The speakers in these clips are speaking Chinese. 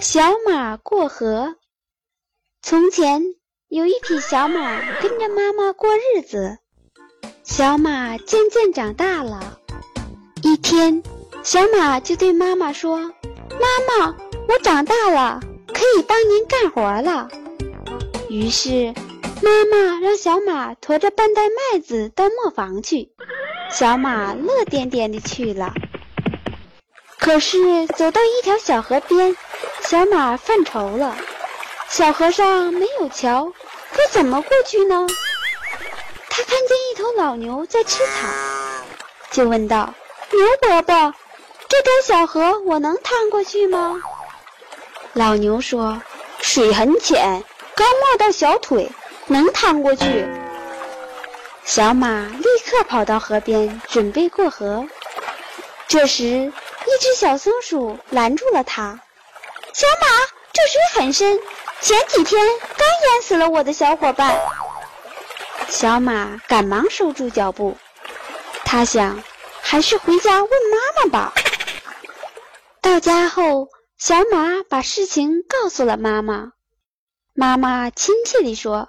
小马过河。从前有一匹小马跟着妈妈过日子。小马渐渐长大了。一天，小马就对妈妈说：“妈妈，我长大了，可以帮您干活了。”于是，妈妈让小马驮着半袋麦子到磨坊去。小马乐颠颠地去了。可是走到一条小河边，小马犯愁了。小河上没有桥，可怎么过去呢？他看见一头老牛在吃草，就问道：“牛伯伯，这条小河我能趟过去吗？”老牛说：“水很浅，刚没到小腿，能趟过去。”小马立刻跑到河边，准备过河。这时，一只小松鼠拦住了他：“小马，这水很深，前几天刚淹死了我的小伙伴。”小马赶忙收住脚步，他想，还是回家问妈妈吧。到家后，小马把事情告诉了妈妈。妈妈亲切地说：“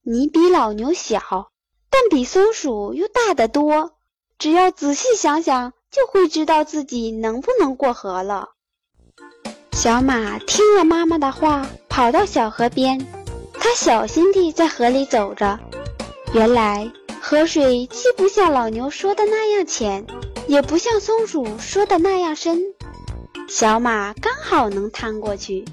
你比老牛小。”但比松鼠又大得多，只要仔细想想，就会知道自己能不能过河了。小马听了妈妈的话，跑到小河边，它小心地在河里走着。原来河水既不像老牛说的那样浅，也不像松鼠说的那样深，小马刚好能趟过去。